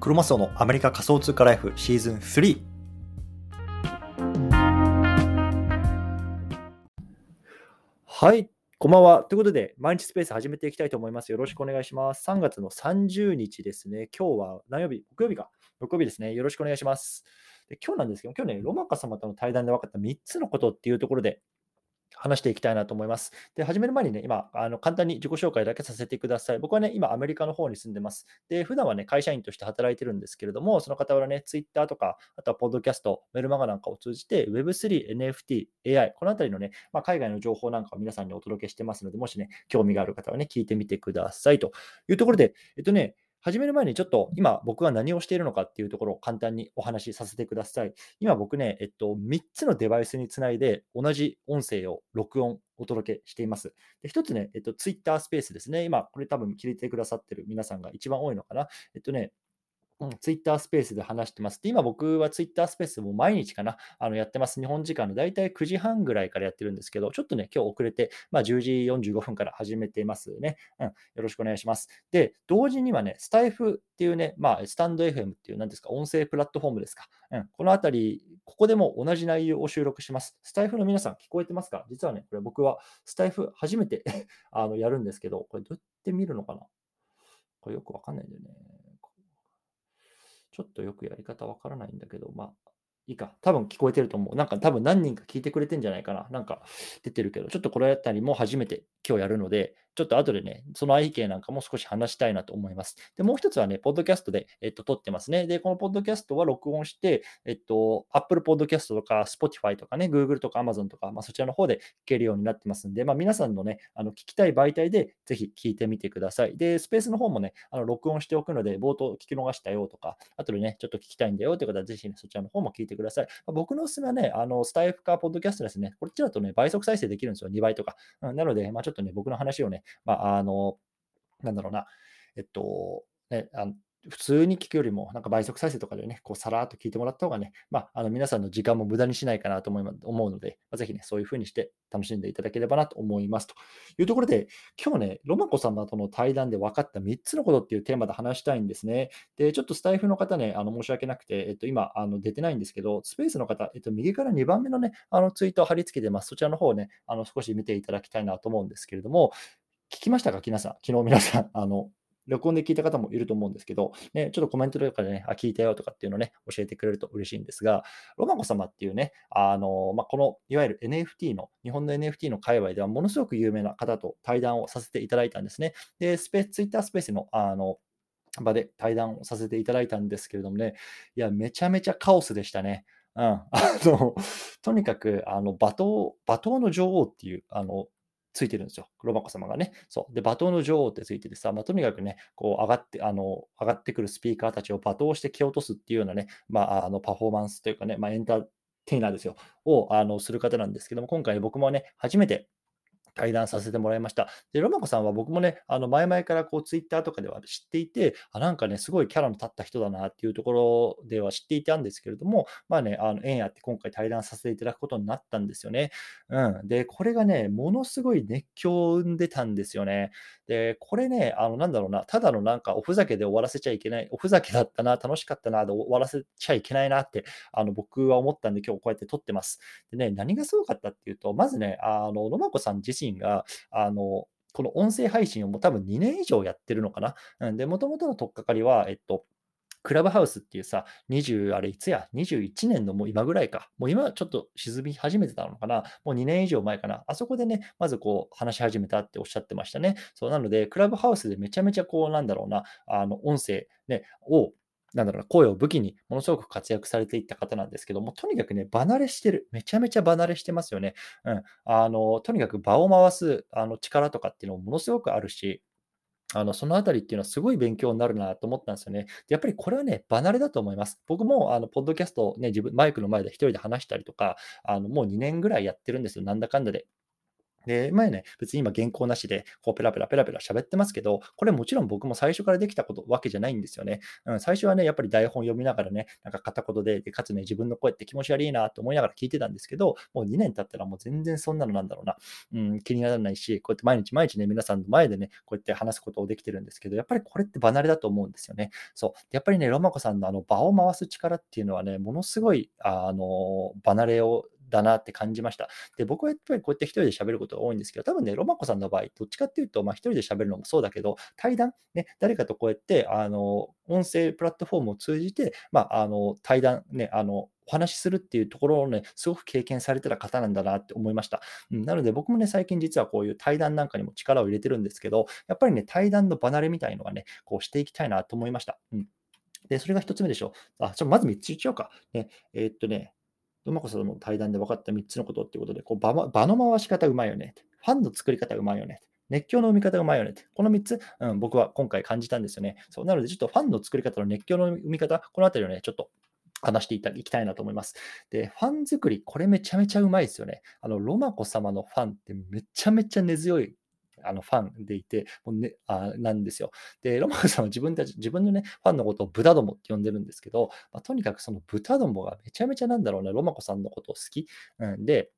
クロマスオのアメリカ仮想通貨ライフシーズン3はいこんばんは。ということで、毎日スペース始めていきたいと思います。よろしくお願いします。3月の30日ですね。今日は何曜日？木曜日か。木曜日ですね。よろしくお願いします。で今日なんですけど、今日ね、ロマカ様との対談で分かった3つのことっていうところで話していきたいなと思います。で、始める前にね、今、あの簡単に自己紹介だけさせてください。僕はね、今、アメリカの方に住んでます。で、普段はね、会社員として働いてるんですけれども、その傍らね、Twitter とか、あとはポッドキャスト、メルマガなんかを通じて、Web3、NFT、AI、このあたりのね、まあ、海外の情報なんかを皆さんにお届けしてますので、もしね、興味がある方はね、聞いてみてくださいというところで、えっとね、始める前にちょっと今僕は何をしているのかっていうところを簡単にお話しさせてください。今僕ね、えっと、3つのデバイスにつないで同じ音声を録音、お届けしています。で、1つね、えっと、Twitter スペースですね。今、これ多分聞いてくださってる皆さんが一番多いのかな。えっとね、うん、ツイッタースペースで話してます。で、今僕はツイッタースペースも毎日かな、あのやってます。日本時間のだいたい9時半ぐらいからやってるんですけど、ちょっとね、今日遅れて、まあ、10時45分から始めていますね。うん、よろしくお願いします。で、同時にはね、スタイフっていうね、まあ、スタンド FM っていう、何ですか、音声プラットフォームですか。うん、このあたり、ここでも同じ内容を収録します。スタイフの皆さん、聞こえてますか？実はね、これ僕はスタイフ初めて あのやるんですけど、これどうやって見るのかな？これよくわかんないんだよね。ちょっとよくやり方わからないんだけど、まあ、いいか。多分聞こえてると思う。なんか多分何人か聞いてくれてんじゃないかな。なんか出てるけど、ちょっとこれやったりも初めて今日やるので、ちょっと後でね、その背景なんかも少し話したいなと思います。で、もう一つはね、ポッドキャストで、えっと、撮ってますね。で、このポッドキャストは録音して、えっと、Apple Podcast とか Spotify とかね、Google とか Amazon とか、まあ、そちらの方で聞けるようになってますんで、まあ、皆さんのね、あの聞きたい媒体でぜひ聞いてみてください。で、スペースの方もね、あの録音しておくので、冒頭聞き逃したよとか、後でね、ちょっと聞きたいんだよという方は、ぜひね、そちらの方も聞いてください。まあ、僕のおすすめはね、あのスタイフかポッドキャストですね。こっちだとね、倍速再生できるんですよ、2倍とか。うん、なので、まあ、ちょっとね、僕の話をね、まあ、あの、なんだろうな、えっと、ね、あの普通に聞くよりも、なんか倍速再生とかでね、こうさらっと聞いてもらった方がね、まあ、あの皆さんの時間も無駄にしないかなと思い思うので、まあ、ぜひね、そういう風にして楽しんでいただければなと思います。というところで、今日ね、ロマコ様との対談で分かった3つのことっていうテーマで話したいんですね。で、ちょっとスタイフの方ね、あの申し訳なくて、えっと、今あの出てないんですけど、スペースの方、えっと、右から2番目のね、あのツイートを貼り付けてます。そちらの方をね、あの少し見ていただきたいなと思うんですけれども、聞きましたか、皆さん。昨日皆さん、あの、録音で聞いた方もいると思うんですけど、ね、ちょっとコメントとかでね、あ、聞いたよとかっていうのをね、教えてくれると嬉しいんですが、ロマコ様っていうね、あの、まあ、この、いわゆる NFT の、日本の NFT の界隈ではものすごく有名な方と対談をさせていただいたんですね。で、スペース、ツイッタースペースの、あの、場で対談をさせていただいたんですけれどもね、いや、めちゃめちゃカオスでしたね。うん、あのとにかくあの罵倒、罵倒の女王っていうあのついてるんですよ。ロマコ様がね。そう。で、罵倒の女王ってついててさ、まあ、とにかくね、こう上がって、あの、上がってくるスピーカーたちを罵倒して蹴落とすっていうようなね、まあ、あの、パフォーマンスというかね、まあ、エンターテイナーですよ。を、あの、する方なんですけども、今回僕もね、初めて対談させてもらいました。で、ロマコさんは僕もね、あの前々からこうツイッターとかでは知っていて、あなんかね、すごいキャラの立った人だなっていうところでは知っていたんですけれども、まあね、あの縁あって今回対談させていただくことになったんですよね。うん。で、これがね、ものすごい熱狂を生んでたんですよね。で、これね、あのなんだろうな、ただのなんかおふざけで終わらせちゃいけない、おふざけだったな、楽しかったなで終わらせちゃいけないなって、あの僕は思ったんで、今日こうやって撮ってます。でね、何がすごかったっていうと、まずね、あの、ロマコさん自身が、あの、この音声配信をもう多分2年以上やってるのかな？うん、で、もともとの取っかかりは、えっと、クラブハウスっていうさ、20、あれいつや、21年のもう今ぐらいか。もう今ちょっと沈み始めてたのかな？もう2年以上前かな。あそこでね、まずこう話し始めたっておっしゃってましたね。そうなので、クラブハウスでめちゃめちゃこうなんだろうな、あの音声、ね、をなんだろうな、声を武器にものすごく活躍されていった方なんですけども、とにかくね、離れしてる。めちゃめちゃ離れしてますよね。うん。あの、とにかく場を回すあの力とかっていうのもものすごくあるし、あの、そのあたりっていうのはすごい勉強になるなと思ったんですよね。やっぱりこれはね、離れだと思います。僕も、あの、ポッドキャストをね、自分、マイクの前で一人で話したりとか、あの、もう2年ぐらいやってるんですよ。なんだかんだで。で、前ね、別に今原稿なしで、こうペラペラペラペラ喋ってますけど、これもちろん僕も最初からできたことわけじゃないんですよね。うん、最初はね、やっぱり台本読みながらね、なんか片言で、でかつね、自分の声って気持ち悪いなと思いながら聞いてたんですけど、もう2年経ったらもう全然そんなのなんだろうな、うん、気にならないし、こうやって毎日毎日ね、皆さんの前でね、こうやって話すことをできてるんですけど、やっぱりこれって離れだと思うんですよね。そう。やっぱりね、ロマコさんのあの場を回す力っていうのはね、ものすごい、あの、離れをだなって感じました。で、僕はやっぱりこうやって一人で喋ることが多いんですけど、多分ね、ロマコさんの場合、どっちかっていうと、まあ、一人で喋るのもそうだけど、対談、ね、誰かとこうやって、あの、音声プラットフォームを通じて、まあ、あの、対談、ね、あの、お話しするっていうところをね、すごく経験されてた方なんだなって思いました。うん、なので僕もね、最近実はこういう対談なんかにも力を入れてるんですけど、やっぱりね、対談の離れみたいのはね、こうしていきたいなと思いました。うんで、それが1つ目でしょ。あ、ちょまず3つ言っちゃおうか。ね、えー、っとね、うまこその対談で分かった3つのことっていうことで、こう場場の回し方うまいよね。ファンの作り方うまいよね。熱狂の生み方うまいよね。この3つ、うん、僕は今回感じたんですよね。そうなので、ちょっとファンの作り方の熱狂の生み方、このあたりをね、ちょっと話していたいきたいなと思います。で、ファン作り、これめちゃめちゃうまいですよね。あの、ロマコ様のファンってめちゃめちゃ根強いあのファンでいて、もうね、あなんですよ。で、ロマンさんは自分たち、自分のね、ファンのことを豚どもって呼んでるんですけど、まあ、とにかくその豚どもがめちゃめちゃなんだろうな、ロマコさんのことを好き。うん、で、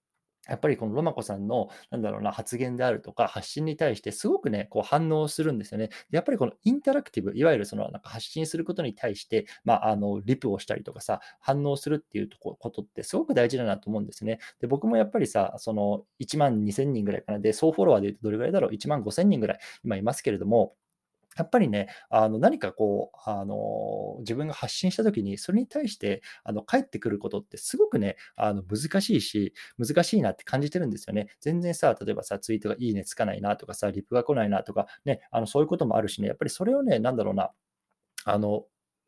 やっぱりこのロマコさんの、なんだろうな、発言であるとか、発信に対してすごくね、こう反応するんですよね。やっぱりこのインタラクティブ、いわゆるそのなんか発信することに対して、まあ、あの、リプをしたりとかさ、反応するっていうとこことってすごく大事だなと思うんですね。で、僕もやっぱりさ、その1万2000人ぐらいかな。で、総フォロワーで言うとどれぐらいだろう ?1 万5000人ぐらい今いますけれども、やっぱりね、あの何かこう、あの自分が発信した時に、それに対してあの返ってくることってすごくね、あの難しいし、難しいなって感じてるんですよね。全然さ、例えばさ、ツイートがいいねつかないなとかさ、リプが来ないなとか、ね、あのそういうこともあるしね、やっぱりそれをね、なんだろうな、あの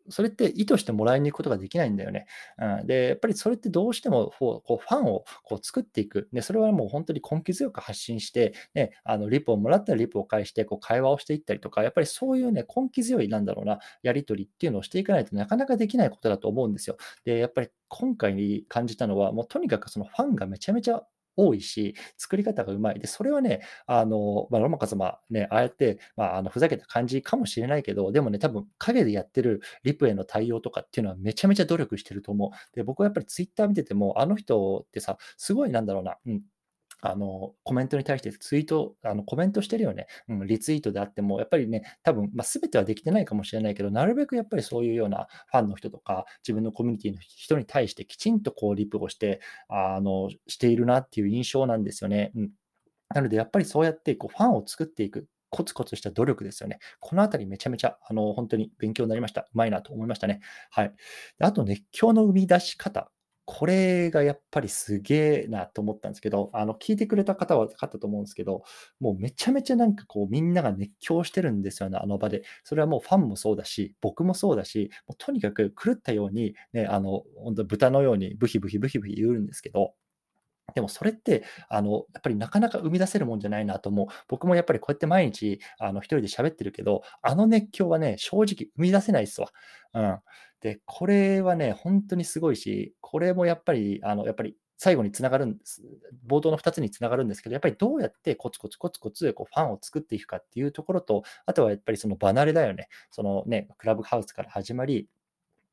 それって意図してもらいに行くことができないんだよね。うん、で、やっぱりそれってどうしてもこうファンをこう作っていく。で、それはもう本当に根気強く発信して、ね、あのリプをもらったらリプを返してこう会話をしていったりとか、やっぱりそういうね、根気強い、なんだろうな、やり取りっていうのをしていかないとなかなかできないことだと思うんですよ。で、やっぱり今回に感じたのは、もうとにかくそのファンがめちゃめちゃ多いし、作り方がうまい。で、それはね、あの、まあ、ロマカ様ね、ああやって、まあ、あの、ふざけた感じかもしれないけど、でもね、多分陰でやってるリプへの対応とかっていうのはめちゃめちゃ努力してると思う。で、僕はやっぱりツイッター見てても、あの人ってさ、すごいなんだろうな、うん、あの、コメントに対してツイート、あのコメントしてるよね。うん、リツイートであっても、やっぱりね、多分、まあ、全てはできてないかもしれないけど、なるべくやっぱりそういうようなファンの人とか、自分のコミュニティの人に対してきちんとこうリプをして、あの、しているなっていう印象なんですよね。うん。なので、やっぱりそうやってこうファンを作っていく。コツコツした努力ですよね。このあたりめちゃめちゃ、あの、本当に勉強になりました。うまいなと思いましたね。はい。あと、熱狂の生み出し方。これがやっぱりすげえなと思ったんですけど、あの、聞いてくれた方は分かったと思うんですけど、もうめちゃめちゃなんかこうみんなが熱狂してるんですよね、あの場で。それはもうファンもそうだし、僕もそうだし、もうとにかく狂ったように、ね、あの、本当豚のようにブヒブヒブヒブヒ言うんですけど、でもそれって、あの、やっぱりなかなか生み出せるもんじゃないなと思う。僕もやっぱりこうやって毎日、あの、一人で喋ってるけど、あの熱狂はね、正直生み出せないっすわ。うん。で、これはね、本当にすごいし、これもやっぱり、あの、やっぱり最後につながるんです。冒頭の2つにつながるんですけど、やっぱりどうやってコツコツコツコツこうファンを作っていくかっていうところと、あとはやっぱりその離れだよね。そのね、クラブハウスから始まり、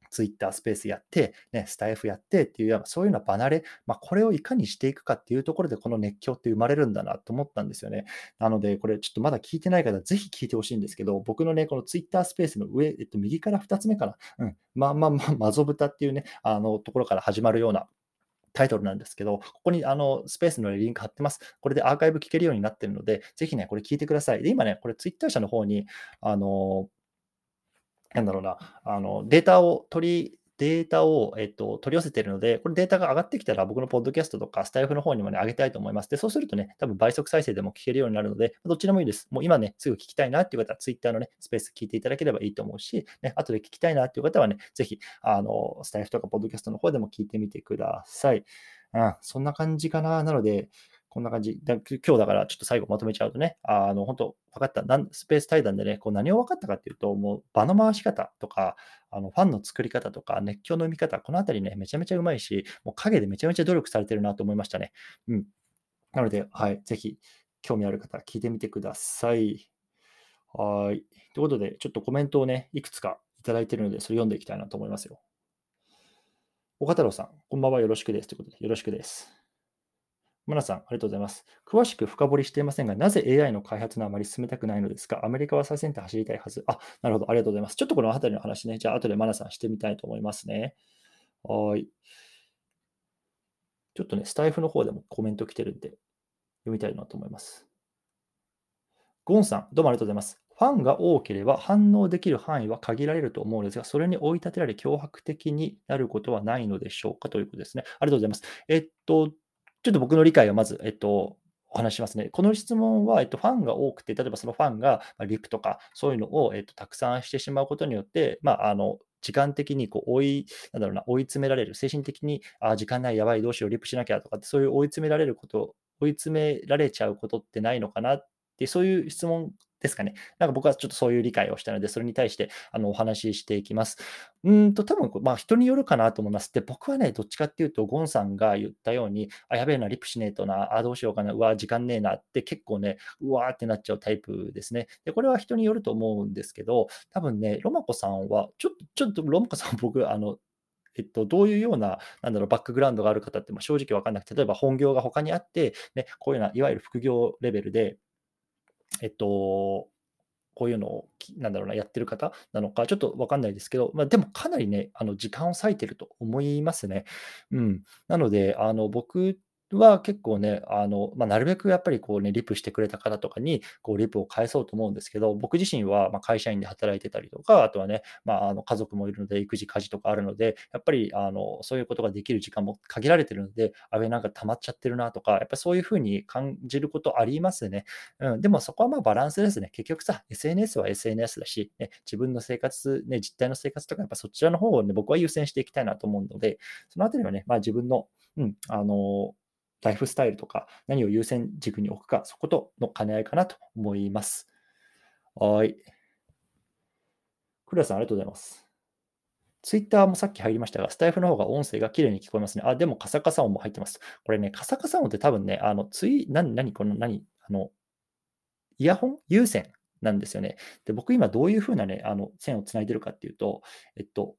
ツイッタースペースやって、ね、スタイフやってっていう、そういうような離れ、まあ、これをいかにしていくかっていうところで、この熱狂って生まれるんだなと思ったんですよね。なので、これちょっとまだ聞いてない方、ぜひ聞いてほしいんですけど、僕のね、このツイッタースペースの上、えっと、右から2つ目かな。うん。まあまあまあ、マゾブタっていうね、あの、ところから始まるような、タイトルなんですけど、ここにあのスペースのリンク貼ってます。これでアーカイブ聞けるようになってるので、ぜひね、これ聞いてください。で、今ね、これツイッター社の方に、あの、なんだろうな、あのデータを取りデータを、えっと、取り寄せているので、これデータが上がってきたら僕のポッドキャストとかスタイフの方にもね、上げたいと思います。で、そうするとね、多分倍速再生でも聞けるようになるので、どっちでもいいです。もう今ね、すぐ聞きたいなっていう方は Twitter のね、スペース聞いていただければいいと思うし、ね、後で聞きたいなっていう方はね、ぜひ、あの、スタイフとかポッドキャストの方でも聞いてみてください。うん、そんな感じかな。なので、こんな感じ。今日だからちょっと最後まとめちゃうとね、あの、本当分かった。なんスペース対談でね、こう何を分かったかっていうと、もう場の回し方とか、あのファンの作り方とか、熱狂の生み方、このあたりね、めちゃめちゃうまいし、もう影でめちゃめちゃ努力されてるなと思いましたね。うん。なので、はい、ぜひ、興味ある方、聞いてみてください。はい。ということで、ちょっとコメントをね、いくつかいただいてるので、それ読んでいきたいなと思いますよ。岡太郎さん、こんばんは。よろしくです。ということで、よろしくです。マナさん、ありがとうございます。詳しく深掘りしていませんが、なぜ AI の開発のあまり進めたくないのですか？アメリカは最先端走りたいはず。あ、なるほど。ありがとうございます。ちょっとこの辺りの話ね、じゃあ後でマナさんしてみたいと思いますね。はい。ちょっとね、スタイフの方でもコメント来てるんで、読みたいなと思います。ゴンさん、どうもありがとうございます。ファンが多ければ反応できる範囲は限られると思うんですが、それに追い立てられ脅迫的になることはないのでしょうか？ということですね。ありがとうございます。えっと、ちょっと僕の理解をまず、えっと、お話しますね。この質問は、えっと、ファンが多くて、例えばそのファンが、まリプとか、そういうのを、えっと、たくさんしてしまうことによって、まあ、あの、時間的にこう追い、なんだろうな、追い詰められる、精神的に、あ、時間ない、やばい、どうしよう、リプしなきゃとかって、そういう追い詰められること、追い詰められちゃうことってないのかなって、そういう質問ですかね。なんか僕はちょっとそういう理解をしたので、それに対してあのお話ししていきます。うんと、多分まあ人によるかなと思います。で、僕はね、どっちかっていうと、ゴンさんが言ったように、あ、やべえな、リプしねえとな、あ、どうしようかな、うわ、時間ねえなって結構ね、うわーってなっちゃうタイプですね。で、これは人によると思うんですけど、多分ね、ロマコさんは、ちょっと、ちょっとロマコさん僕、あの、えっと、どういうような、なんだろう、バックグラウンドがある方って、正直分かんなくて、例えば本業が他にあって、ね、こういうような、いわゆる副業レベルで、えっと、こういうのを、なんだろうな、やってる方なのか、ちょっとわかんないですけど、まあ、でもかなりね、あの時間を割いてると思いますね。うん。なので、あの僕は結構ね、あの、まあ、なるべくやっぱりこうね、リプしてくれた方とかに、こうリプを返そうと思うんですけど、僕自身はま会社員で働いてたりとか、あとはね、まあ、あの家族もいるので、育児、家事とかあるので、やっぱりあのそういうことができる時間も限られてるので、あれなんか溜まっちゃってるなとか、やっぱそういうふうに感じることありますね。うん、でもそこはまあバランスですね。結局さ、SNS は SNS だし、ね、自分の生活、ね、実態の生活とか、やっぱそちらの方をね、僕は優先していきたいなと思うので、そのあたりはね、まあ、自分の、うん、あのライフスタイルとか、何を優先軸に置くか、そことの兼ね合いかなと思います。はい。クラさん、ありがとうございます。ツイッターもさっき入りましたが、スタイフの方が音声が綺麗に聞こえますね。あ、でもカサカサ音も入ってます。これね、カサカサ音って多分ね、あの、ツイ、何、何、この何、あの、イヤホン？有線なんですよね。で、僕今どういう風なね、あの、線をつないでるかっていうと、えっと、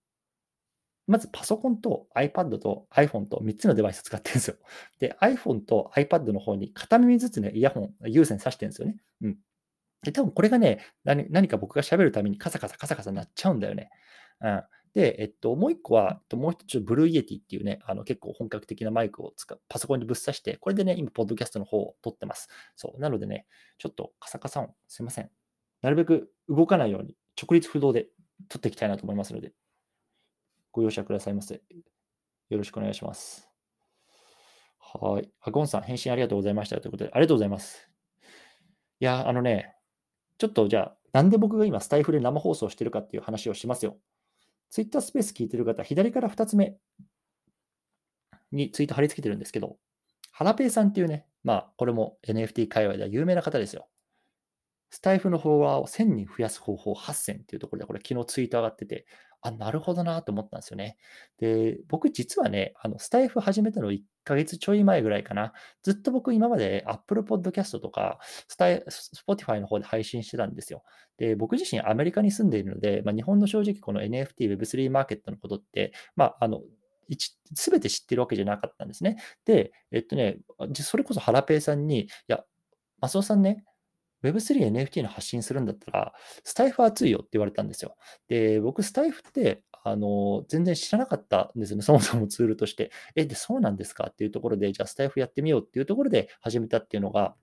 まずパソコンと iPad と iPhone と3つのデバイス使ってるんですよ。で、iPhone と iPad の方に片耳ずつね、イヤホン、有線挿してるんですよね。うん。で、多分これがね、何か僕が喋るためにカサカサカサカサなっちゃうんだよね。うん。で、えっと、もう一個は、もう一つ、ブルーイエティっていうね、あの結構本格的なマイクを使う、パソコンにぶっ刺して、これでね、今、ポッドキャストの方を撮ってます。そう。なのでね、ちょっとカサカサ音、すいません。なるべく動かないように、直立不動で撮っていきたいなと思いますので、ご容赦くださいませ。よろしくお願いします。はい。あ、ゴンさん、返信ありがとうございましたということで、ありがとうございます。いや、あのね、ちょっとじゃあ、なんで僕が今、スタイフで生放送してるかっていう話をしますよ。ツイッタースペース聞いてる方、左から2つ目にツイート貼り付けてるんですけど、ハラペイさんっていうね、まあ、これも NFT 界隈では有名な方ですよ。スタイフのフォロワーを1000人増やす方法8000っていうところで、これ昨日ツイート上がってて、あ、なるほどなと思ったんですよね。で、僕実はね、あの、スタイフ始めたの1ヶ月ちょい前ぐらいかな。ずっと僕今まで Apple Podcast とか、スタイ、Spotify の方で配信してたんですよ。で、僕自身アメリカに住んでいるので、まあ、日本の正直この NFT、Web3 マーケットのことって、まあ、あの、すべて知ってるわけじゃなかったんですね。で、えっとね、それこそハラペイさんに、いや、マスオさんね、Web3、NFT の発信するんだったら、スタイフ熱いよって言われたんですよ。で、僕、スタイフって、あの、全然知らなかったんですよね。そもそもツールとして。え、で、そうなんですか？っていうところで、じゃあスタイフやってみようっていうところで始めたっていうのが、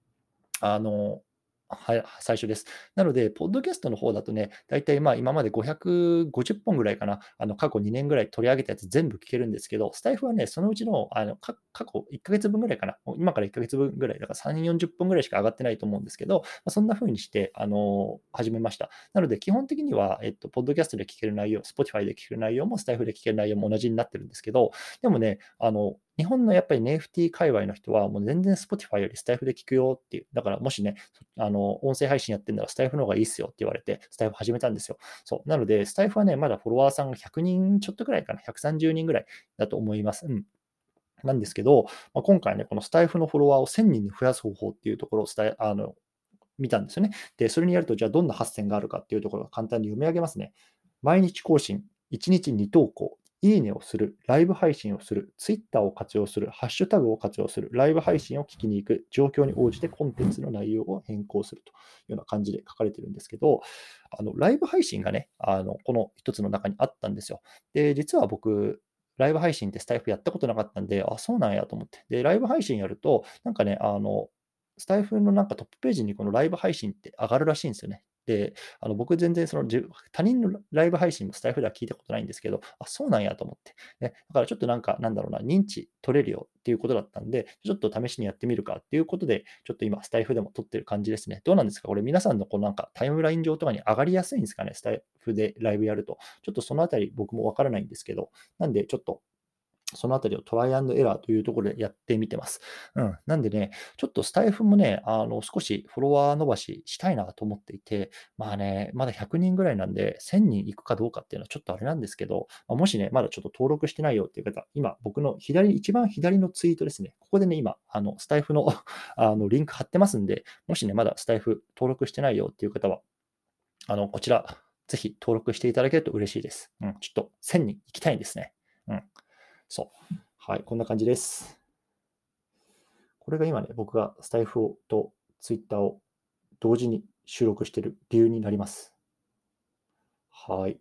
あの、は最初です。なので、ポッドキャストの方だとね、大体まあ今まで550本ぐらいかな、あの過去2年ぐらい取り上げたやつ全部聞けるんですけど、スタイフはね、そのうちのあの過去1ヶ月分ぐらいかな、今から1ヶ月分ぐらい、だから3、40本ぐらいしか上がってないと思うんですけど、まあ、そんな風にして、あの始めました。なので、基本的には、えっと、ポッドキャストで聞ける内容、Spotify で聞ける内容も、スタイフで聞ける内容も同じになってるんですけど、でもね、あの日本のやっぱり NFT 界隈の人は、もう全然 Spotify よりスタイフで聞くよっていう。だからもしね、あの、音声配信やってんならスタイフの方がいいっすよって言われて、スタイフ始めたんですよ。そう。なので、スタイフはね、まだフォロワーさんが100人ちょっとぐらいかな、130人ぐらいだと思います。うん。なんですけど、まあ、今回ね、このスタイフのフォロワーを1000人に増やす方法っていうところを伝えあの見たんですよね。で、それにやると、じゃあどんな発線があるかっていうところが簡単に読み上げますね。毎日更新、1日2投稿、いいねをする、ライブ配信をする、ツイッターを活用する、ハッシュタグを活用する、ライブ配信を聞きに行く、状況に応じてコンテンツの内容を変更するというような感じで書かれてるんですけど、あのライブ配信がね、あのこの一つの中にあったんですよ。で、実は僕、ライブ配信ってスタイフやったことなかったんで、あ、そうなんやと思って。で、ライブ配信やると、なんかね、あの、スタイフのなんかトップページにこのライブ配信って上がるらしいんですよね。で、あの僕全然その他人のライブ配信もスタイフでは聞いたことないんですけど、あ、そうなんやと思って。ね、だからちょっとなんか、なんだろうな、認知取れるよっていうことだったんで、ちょっと試しにやってみるかっていうことで、ちょっと今スタイフでも撮ってる感じですね。どうなんですか？これ皆さんのこうなんかタイムライン上とかに上がりやすいんですかね？スタイフでライブやると。ちょっとそのあたり僕もわからないんですけど、なんでちょっとそのあたりをトライアンドエラーというところでやってみてます。うん。なんでね、ちょっとスタイフもね、あの、少しフォロワー伸ばししたいなと思っていて、まあね、まだ100人ぐらいなんで、1000人いくかどうかっていうのはちょっとあれなんですけど、ま、もしね、まだちょっと登録してないよっていう方、今、僕の左、一番左のツイートですね、ここでね、今、あの、スタイフの あのリンク貼ってますんで、もしね、まだスタイフ登録してないよっていう方は、あの、こちら、ぜひ登録していただけると嬉しいです。うん、ちょっと1000人行きたいんですね。うん。そう。はい、こんな感じです。これが今ね、僕がスタイフをとツイッターを同時に収録している理由になります。はい。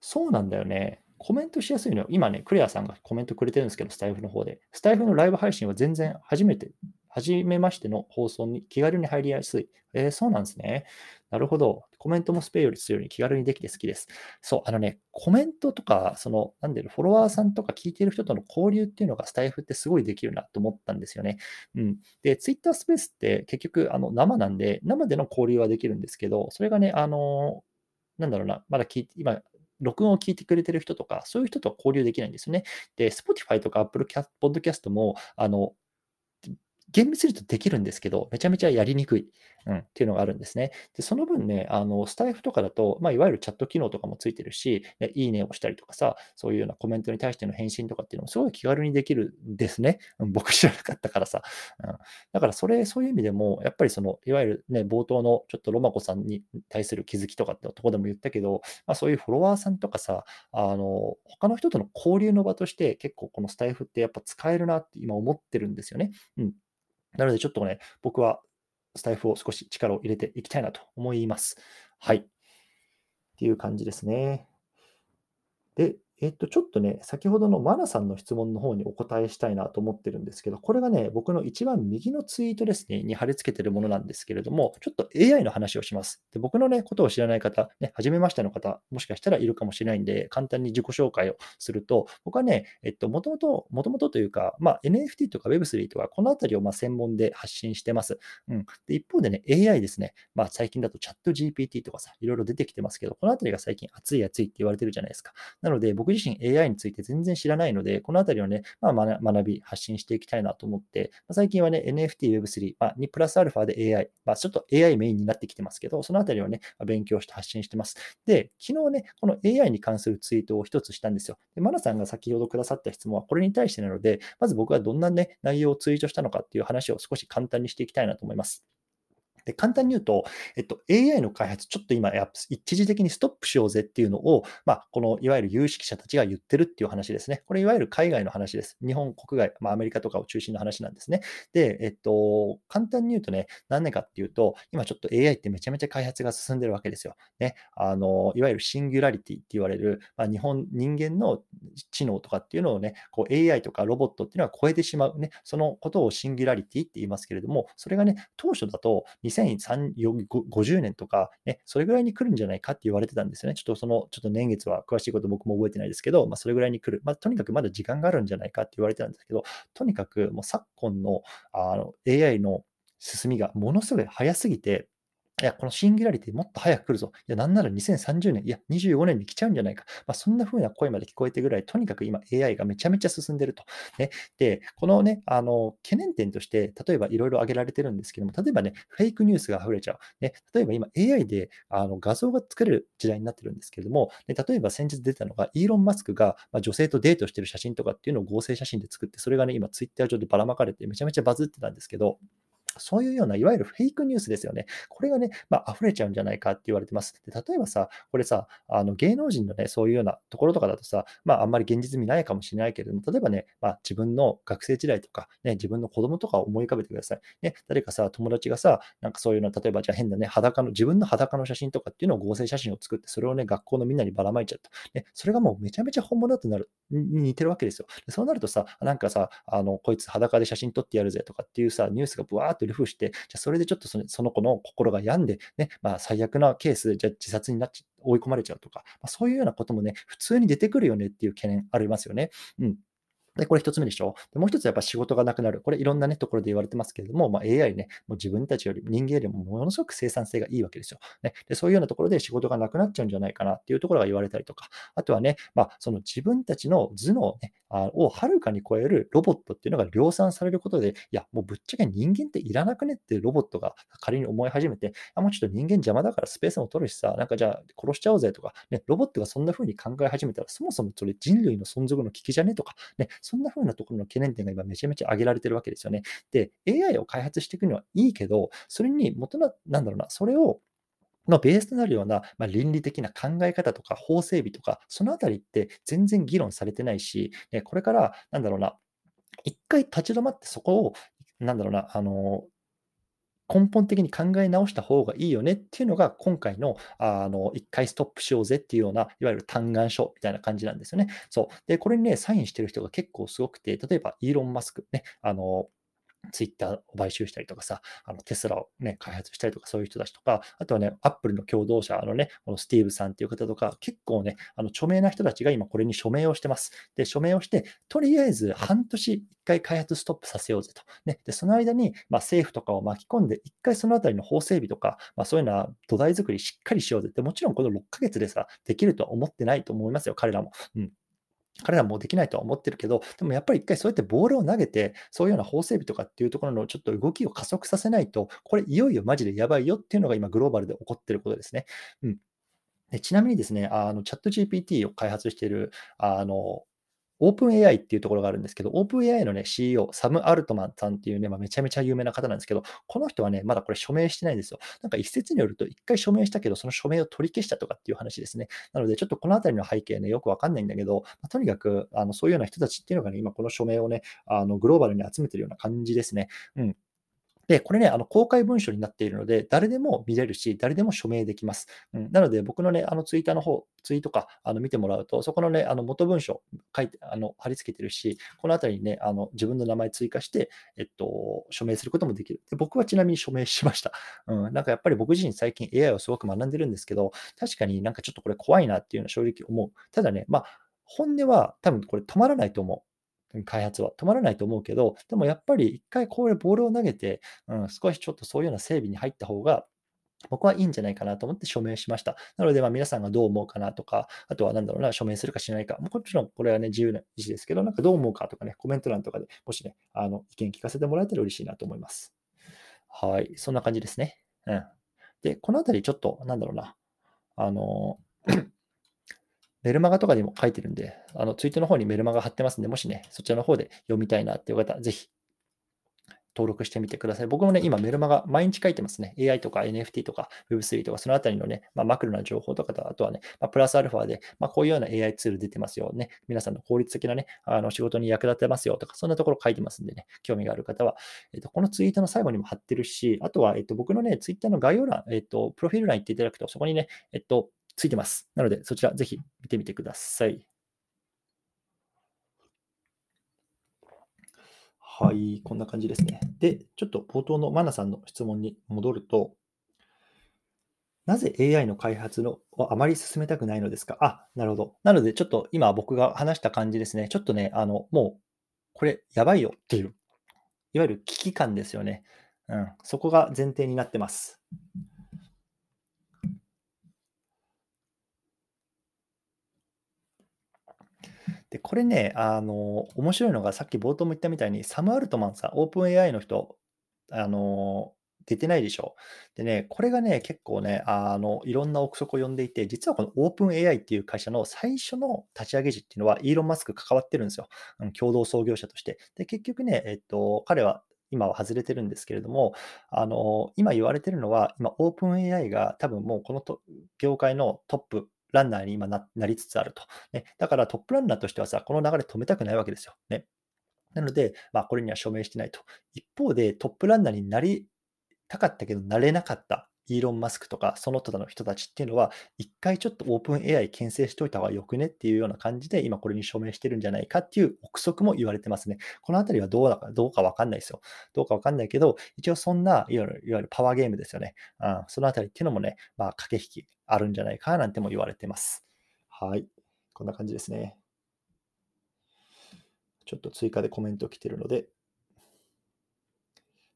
そうなんだよね。コメントしやすいのよ。今ね、クレアさんがコメントくれてるんですけど、スタイフの方で。スタイフのライブ配信は全然初めて初めましての放送に気軽に入りやすい。えー、そうなんですね。なるほど。コメントもスペイより強いように気軽にできて好きです。そう、あのね、コメントとか、その、なんでフォロワーさんとか聞いてる人との交流っていうのがスタイフってすごいできるなと思ったんですよね。うん。で、ツイッタースペースって結局、あの、生なんで、生での交流はできるんですけど、それがね、あの、なんだろうな、まだ聞いて、今、録音を聞いてくれてる人とか、そういう人と交流できないんですよね。で、Spotify とか Apple Podcast も、あの、厳密に言うとできるんですけど、めちゃめちゃやりにくい、うん、っていうのがあるんですね。で、その分ね、あの、スタイフとかだと、まあ、いわゆるチャット機能とかもついてるし、ね、いいねをしたりとかさ、そういうようなコメントに対しての返信とかっていうのもすごい気軽にできるんですね。うん、僕知らなかったからさ。うん、だから、それ、そういう意味でも、やっぱりその、いわゆるね、冒頭のちょっとロマコさんに対する気づきとかってとこでも言ったけど、まあ、そういうフォロワーさんとかさ、あの、他の人との交流の場として、結構このスタイフってやっぱ使えるなって今思ってるんですよね。うん。なので、ちょっとね、僕はスタイフを少し力を入れていきたいなと思います。はい。っていう感じですね。で、えっと、ちょっとね、先ほどのマナさんの質問の方にお答えしたいなと思ってるんですけど、これがね、僕の一番右のツイートですね、に貼り付けてるものなんですけれども、ちょっと AI の話をします。で僕のね、ことを知らない方、ね、初めましての方、もしかしたらいるかもしれないんで、簡単に自己紹介をすると、僕はね、えっと、もともと、もともとというか、まあ、NFT とか Web3 とか、このあたりをま専門で発信してます。うん。で、一方でね、AI ですね、まあ、最近だとチャット GPT とかさ、いろいろ出てきてますけど、このあたりが最近熱い熱いって言われてるじゃないですか。なので、僕自身 AI について全然知らないので、このあたりをね、まあ、学び、発信していきたいなと思って、まあ、最近はね、NFT、Web3、まあ、にプラスアルファで AI、まあ、ちょっと AI メインになってきてますけど、そのあたりをね、勉強して発信してます。で、昨日ね、この AI に関するツイートを一つしたんですよ。で、マナさんが先ほどくださった質問はこれに対してなので、まず僕はどんなね、内容をツイートしたのかっていう話を少し簡単にしていきたいなと思います。で、簡単に言うと、えっと、AI の開発、ちょっと今、一時的にストップしようぜっていうのを、まあ、このいわゆる有識者たちが言ってるっていう話ですね。これ、いわゆる海外の話です。日本国外、まあ、アメリカとかを中心の話なんですね。で、えっと、簡単に言うとね、何年かっていうと、今ちょっと AI ってめちゃめちゃ開発が進んでるわけですよ。ね、あの、いわゆるシンギュラリティって言われる、まあ、日本、人間の知能とかっていうのをね、こう AI とかロボットっていうのは超えてしまうね、そのことをシンギュラリティって言いますけれども、それがね、当初だと2050年とか、ね、それぐらいに来るんじゃないかって言われてたんですよね。ちょっとその、ちょっと年月は詳しいこと僕も覚えてないですけど、まあ、それぐらいに来る。まあ、とにかくまだ時間があるんじゃないかって言われてたんですけど、とにかくもう昨今のあの AI の進みがものすごい早すぎて、いや、このシンギュラリティもっと早く来るぞ。いや、なんなら2030年、いや、25年に来ちゃうんじゃないか。まあ、そんな風な声まで聞こえてぐらい、とにかく今 AI がめちゃめちゃ進んでると。ね、で、このね、あの、懸念点として、例えばいろいろ挙げられてるんですけども、例えばね、フェイクニュースが溢れちゃう。ね、例えば今 AI であの画像が作れる時代になってるんですけども、ね、例えば先日出たのが、イーロン・マスクが、ま、女性とデートしてる写真とかっていうのを合成写真で作って、それがね、今ツイッター上でばらまかれてめちゃめちゃバズってたんですけど、そういうような、いわゆるフェイクニュースですよね。これがね、まあ、溢れちゃうんじゃないかって言われてます。で例えばさ、これさ、あの芸能人のね、そういうようなところとかだとさ、まあ、あんまり現実味ないかもしれないけれども、例えばね、まあ、自分の学生時代とか、ね、自分の子供とかを思い浮かべてください。ね、誰かさ、友達がさ、なんかそういうの、例えばじゃあ変なね、裸の、自分の裸の写真とかっていうのを合成写真を作って、それをね、学校のみんなにばらまいちゃった。ね、それがもうめちゃめちゃ本物だとなる、に似てるわけですよ。そうなるとさ、なんかさ、あの、こいつ裸で写真撮ってやるぜとかっていうさ、ニュースがブワーっとるふうして、じゃそれでちょっとそのその子の心が病んで、ね、まあ、最悪なケースでじゃ自殺になっち追い込まれちゃうとか、まあ、そういうようなこともね、普通に出てくるよねっていう懸念ありますよね。うん。で、これ一つ目でしょ？でもう一つやっぱ仕事がなくなる。これいろんなね、ところで言われてますけれども、まあ、AI ね、もう自分たちより人間よりもものすごく生産性がいいわけですよ。ね、でそういうようなところで仕事がなくなっちゃうんじゃないかなっていうところが言われたりとか、あとはね、まあ、その自分たちの頭脳、ね、あをはるかに超えるロボットっていうのが量産されることで、いや、もうぶっちゃけ人間っていらなくねっていうロボットが仮に思い始めて、あ、もうちょっと人間邪魔だからスペースも取るしさ、なんかじゃあ殺しちゃおうぜとか、ね、ロボットがそんな風に考え始めたら、そもそもそれ人類の存続の危機じゃねとか、ね、そんな風なところの懸念点が今めちゃめちゃ挙げられてるわけですよね。で、AI を開発していくにはいいけど、それに元な、なんだろうな、それをのベースとなるような、まあ、倫理的な考え方とか法整備とか、そのあたりって全然議論されてないし、ね、これから、なんだろうな、一回立ち止まってそこを、なんだろうな、あの、根本的に考え直した方がいいよねっていうのが、今回の、あの、一回ストップしようぜっていうような、いわゆる嘆願書みたいな感じなんですよね。そう。で、これにね、サインしてる人が結構すごくて、例えば、イーロン・マスクね、あの、ツイッターを買収したりとかさ、あのテスラをね、開発したりとか、そういう人たちとか、あとはね、アップルの共同者のね、このスティーブさんっていう方とか、結構ね、あの著名な人たちが今これに署名をしてます。で、署名をして、とりあえず半年1回開発ストップさせようぜと。ね、で、その間に、まあ、政府とかを巻き込んで、1回そのあたりの法整備とか、まあ、そういうのは土台作りしっかりしようぜって、もちろんこの6ヶ月でさ、できるとは思ってないと思いますよ、彼らも。うん彼らもできないとは思ってるけど、でもやっぱり一回そうやってボールを投げて、そういうような法整備とかっていうところのちょっと動きを加速させないと、これいよいよマジでやばいよっていうのが今グローバルで起こってることですね。うん。でちなみにですね、あのチャット GPT を開発しているあのオープン AI っていうところがあるんですけど、オープン AI のね、CEO、サム・アルトマンさんっていうね、まあ、めちゃめちゃ有名な方なんですけど、この人はね、まだこれ署名してないんですよ。なんか一説によると、一回署名したけど、その署名を取り消したとかっていう話ですね。なので、ちょっとこのあたりの背景ね、よくわかんないんだけど、まあ、とにかく、あのそういうような人たちっていうのがね、今この署名をね、あのグローバルに集めてるような感じですね。うん。で、これね、あの公開文書になっているので、誰でも見れるし、誰でも署名できます。うん、なので、僕のね、あのツイッターの方、ツイートかあの見てもらうと、そこのね、あの元文書書いて、あの貼り付けてるし、このあたりにね、あの自分の名前追加して、えっと、署名することもできる。で僕はちなみに署名しました。うん、なんかやっぱり僕自身最近 AI をすごく学んでるんですけど、確かになんかちょっとこれ怖いなっていうのは正直思う。ただね、まあ、本音は多分これ止まらないと思う。開発は止まらないと思うけど、でもやっぱり一回これボールを投げて、うん、少しちょっとそういうような整備に入った方が、僕はいいんじゃないかなと思って署名しました。なので、ま、皆さんがどう思うかなとか、あとは何だろうな、署名するかしないか、もちろんこれはね、自由な意思ですけど、なんかどう思うかとかね、コメント欄とかでもしね、あの意見聞かせてもらえたら嬉しいなと思います。はい、そんな感じですね。うん。で、このあたりちょっと、なんだろうな、あの、メルマガとかにも書いてるんで、あのツイートの方にメルマガ貼ってますんで、もしね、そちらの方で読みたいなっていう方、ぜひ登録してみてください。僕もね、今メルマガ毎日書いてますね。AI とか NFT とか Web3 とかそのあたりのね、まあ、マクロな情報とかと、あとはね、まあ、プラスアルファで、まあ、こういうような AI ツール出てますよね。皆さんの効率的なね、あの仕事に役立てますよとか、そんなところ書いてますんでね、興味がある方は、えっと、このツイートの最後にも貼ってるし、あとは、えっと、僕のね、ツイッターの概要欄、えっと、プロフィール欄行っていただくと、そこにね、えっと、ついてます。なので、そちらぜひ見てみてください。はい、こんな感じですね。で、ちょっと冒頭のマナさんの質問に戻ると、なぜ AI の開発のをあまり進めたくないのですか？あ、なるほど。なので、ちょっと今僕が話した感じですね。ちょっとね、あの、もう、これやばいよっていう、いわゆる危機感ですよね。うん、そこが前提になってます。で、これね、あの、面白いのが、さっき冒頭も言ったみたいに、サム・アルトマンさん、オープン AI の人、あの、出てないでしょ。でね、これがね、結構ね、あの、いろんな憶測を呼んでいて、実はこのオープン AI っていう会社の最初の立ち上げ時っていうのは、イーロン・マスク関わってるんですよ。うん、共同創業者として。で、結局ね、えっと、彼は今は外れてるんですけれども、あの、今言われてるのは、今、オープン AI が多分もうこのと業界のトップランナーに今ななりつつあると。ね、だからトップランナーとしてはさ、この流れ止めたくないわけですよ。ね。なので、まあ、これには署名してないと。一方で、トップランナーになりたかったけど、なれなかったイーロン・マスクとか、その他の人たちっていうのは、一回ちょっとオープン AI 牽制しといた方がよくね？っていうような感じで、今これに署名してるんじゃないかっていう憶測も言われてますね。このあたりはどうだか、どうかわかんないですよ。どうかわかんないけど、一応そんな、いわゆるいわゆるパワーゲームですよね。うん、そのあたりっていうのもね、まあ、駆け引きあるんじゃないかなんても言われてます。はい。こんな感じですね。ちょっと追加でコメント来てるので、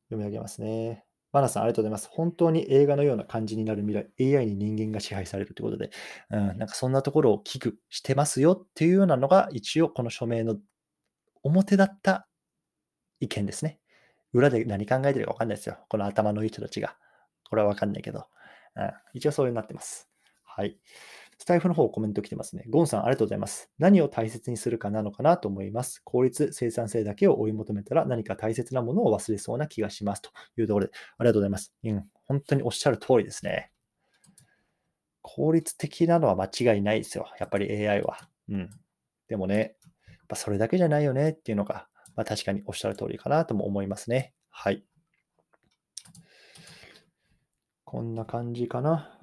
読み上げますね。バナさん、ありがとうございます。本当に映画のような感じになる未来、AI に人間が支配されるということで、うん、なんかそんなところを危惧してますよっていうようなのが、一応この署名の表だった意見ですね。裏で何考えてるか分かんないですよ。この頭のいい人たちが。これは分かんないけど。うん、一応そういうになってます。はい。スタイフの方コメント来てますね。ゴンさん、ありがとうございます。何を大切にするかなのかなと思います。効率、生産性だけを追い求めたら何か大切なものを忘れそうな気がします。というところで、ありがとうございます。うん、本当におっしゃる通りですね。効率的なのは間違いないですよ。やっぱり AI は。うん。でもね、やっぱそれだけじゃないよねっていうのが、まあ、確かにおっしゃる通りかなとも思いますね。はい。こんな感じかな。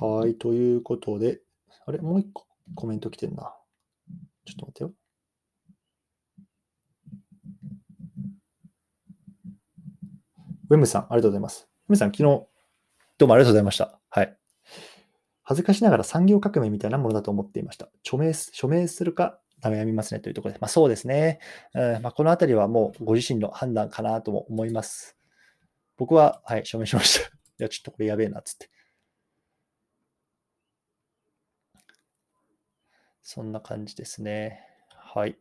はい、ということで、あれ、もう一個コメント来てんな。ちょっと待ってよ。ウェムさん、ありがとうございます。ウェムさん、昨日、どうもありがとうございました。はい。恥ずかしながら産業革命みたいなものだと思っていました。署名署名するか悩みますねというところで、まあ、そうですね。うんまあ、このあたりはもうご自身の判断かなとも思います。僕は、はい、署名しました。いや、ちょっとこれやべえな、つって。そんな感じですね。はい。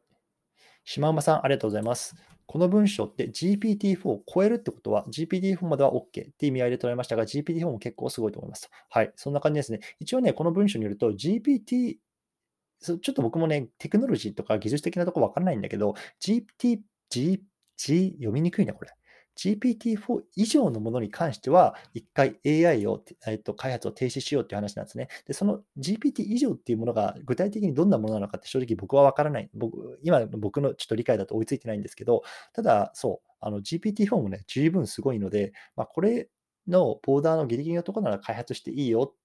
島馬さん、ありがとうございます。この文章って GPT-4 を超えるってことは GPT-4 までは OK って意味合いで捉えましたが GPT-4 も結構すごいと思います。はい。そんな感じですね。一応ね、この文章によると GPT、ちょっと僕もね、テクノロジーとか技術的なとこわからないんだけど、GPT、G、G、読みにくいな、これ。GPT-4 以上のものに関しては、一回 AI を、えっと、開発を停止しようっていう話なんですね。で、その GPT 以上っていうものが具体的にどんなものなのかって正直僕は分からない。僕、今僕のちょっと理解だと追いついてないんですけど、ただ、そう、あの GPT-4 もね、十分すごいので、まあ、これのボーダーのギリギリのところなら開発していいよっ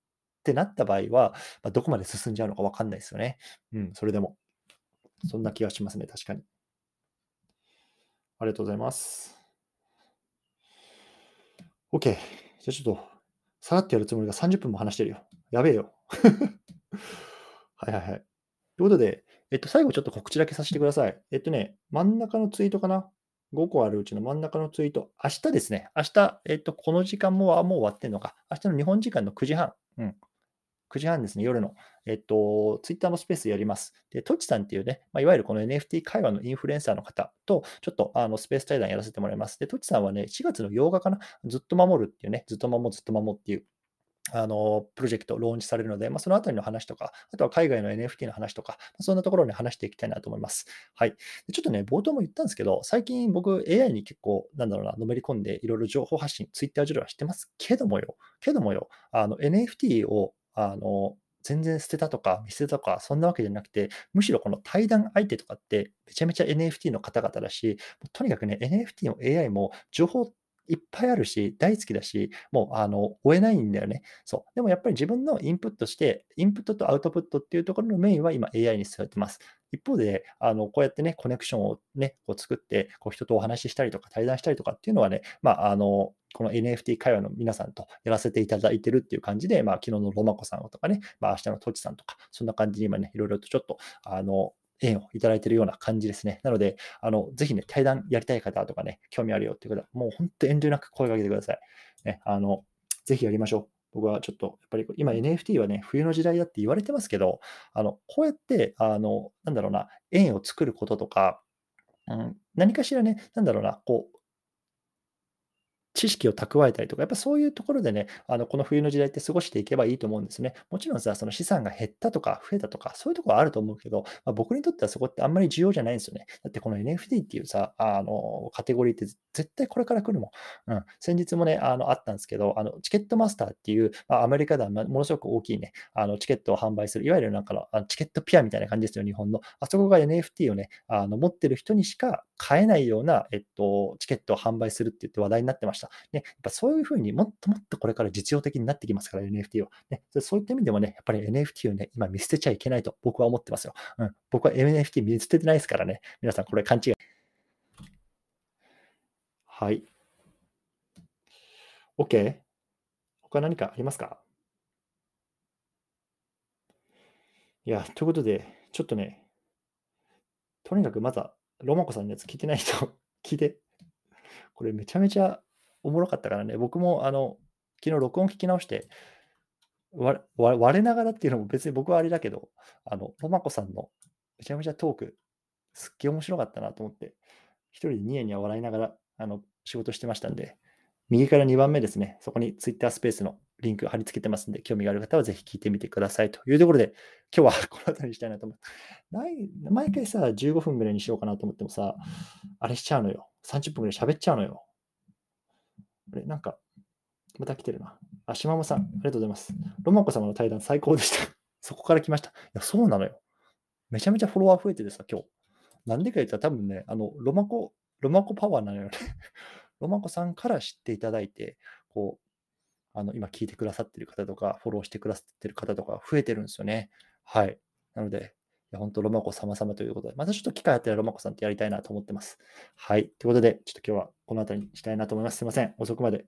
てなった場合は、まあ、どこまで進んじゃうのか分かんないですよね。うん、それでも。そんな気がしますね、確かに。ありがとうございます。OK。じゃあちょっと、さらってやるつもりが30分も話してるよ。やべえよ。はいはいはい。ということで、えっと、最後ちょっと告知だけさせてください。えっとね、真ん中のツイートかな ?5 個あるうちの真ん中のツイート。明日ですね。明日、えっと、この時間ももう終わってんのか。明日の日本時間の9時半。うん。9時半ですね、夜の、えっと、ツイッターのスペースやります。で、トチさんっていうね、まあ、いわゆるこの NFT 会話のインフルエンサーの方と、ちょっとあのスペース対談やらせてもらいます。で、トチさんはね、4月の8日かな、ずっと守るっていうね、ずっと守る、ずっと守っていう、あのプロジェクトローンチされるので、まあ、そのあたりの話とか、あとは海外の NFT の話とかま、そんなところに話していきたいなと思います。はい。でちょっとね、冒頭も言ったんですけど、最近僕 AI に結構、なんだろうな、のめり込んでいろいろ情報発信、Twitter 上ではしてますけどもよ、けどもよ、あの NFT をあの全然捨てたとか見捨てたとか、そんなわけじゃなくて、むしろこの対談相手とかってめちゃめちゃ NFT の方々だし、とにかくね、NFT も AI も情報いっぱいあるし、大好きだし、もう、あの、追えないんだよね。そう。でもやっぱり自分のインプットして、インプットとアウトプットっていうところのメインは今 AI にされてます。一方で、あの、こうやってね、コネクションをね、こう作って、こう人とお話ししたりとか対談したりとかっていうのはね、まあ、あの、この NFT 会話の皆さんとやらせていただいてるっていう感じで、まあ、昨日のロマコさんとかね、まあ、明日のトチさんとか、そんな感じに今ね、いろいろとちょっと、あの、縁をいただいているような感じですね。なので、あの、ぜひね、対談やりたい方とかね、興味あるよっていう方、もう本当遠慮なく声かけてください。ね、あの、ぜひやりましょう。僕はちょっと、やっぱり今 NFT はね、冬の時代だって言われてますけど、あの、こうやって、あの、なんだろうな、円を作ることとか、うん、何かしらね、なんだろうな、こう、知識を蓄えたりとか、やっぱそういうところでね、あの、この冬の時代って過ごしていけばいいと思うんですね。もちろんさ、その資産が減ったとか増えたとか、そういうところはあると思うけど、まあ、僕にとってはそこってあんまり重要じゃないんですよね。だってこの NFT っていうさ、あの、カテゴリーって絶対これから来るもん。うん。先日もね、あの、あったんですけど、あの、チケットマスターっていう、まあ、アメリカではものすごく大きいね、あの、チケットを販売する、いわゆるなんかの、あのチケットピアみたいな感じですよ、日本の。あそこが NFT をね、あの、持ってる人にしか買えないような、えっと、チケットを販売するって言って話題になってました。ね、やっぱそういうふうにもっともっとこれから実用的になってきますから、NFT を。ね、そういった意味でもね、やっぱり NFT をね、今見捨てちゃいけないと僕は思ってますよ。うん、僕は NFT 見捨ててないですからね。皆さんこれ勘違い。はい。OK? 他何かありますか？いや、ということで、ちょっとね、とにかくまずは、ロマコさんのやつ聞いてない人、聞いて。これめちゃめちゃおもろかったからね、僕もあの、昨日録音聞き直して、割れながらっていうのも別に僕はあれだけど、あの、ロマコさんのめちゃめちゃトーク、すっげえ面白かったなと思って、一人でニヤニヤ笑いながら、あの、仕事してましたんで、右から2番目ですね、そこに Twitter スペースのリンク貼り付けてますんで、興味がある方はぜひ聞いてみてくださいというところで、今日は この辺りにしたいなと思って。毎回さ、15分ぐらいにしようかなと思ってもさ、あれしちゃうのよ。30分ぐらい喋っちゃうのよ。あれ、なんか、また来てるな。あ、島間さん、ありがとうございます。ロマコ様の対談最高でした。そこから来ました。いや、そうなのよ。めちゃめちゃフォロワー増えててさ、今日。なんでか言ったら多分ね、あの、ロマコ、ロマコパワーなのよね。ロマコさんから知っていただいて、こう、あの、今聞いてくださってる方とか、フォローしてくださってる方とか増えてるんですよね。はい。なので、いや、本当ロマコ様々ということで、またちょっと機会あったらロマコさんってやりたいなと思ってます。はい。ということで、ちょっと今日はこの辺りにしたいなと思います。すいません。遅くまで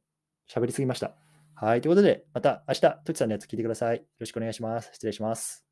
喋りすぎました。はい。ということで、また明日、トチさんのやつ聞いてください。よろしくお願いします。失礼します。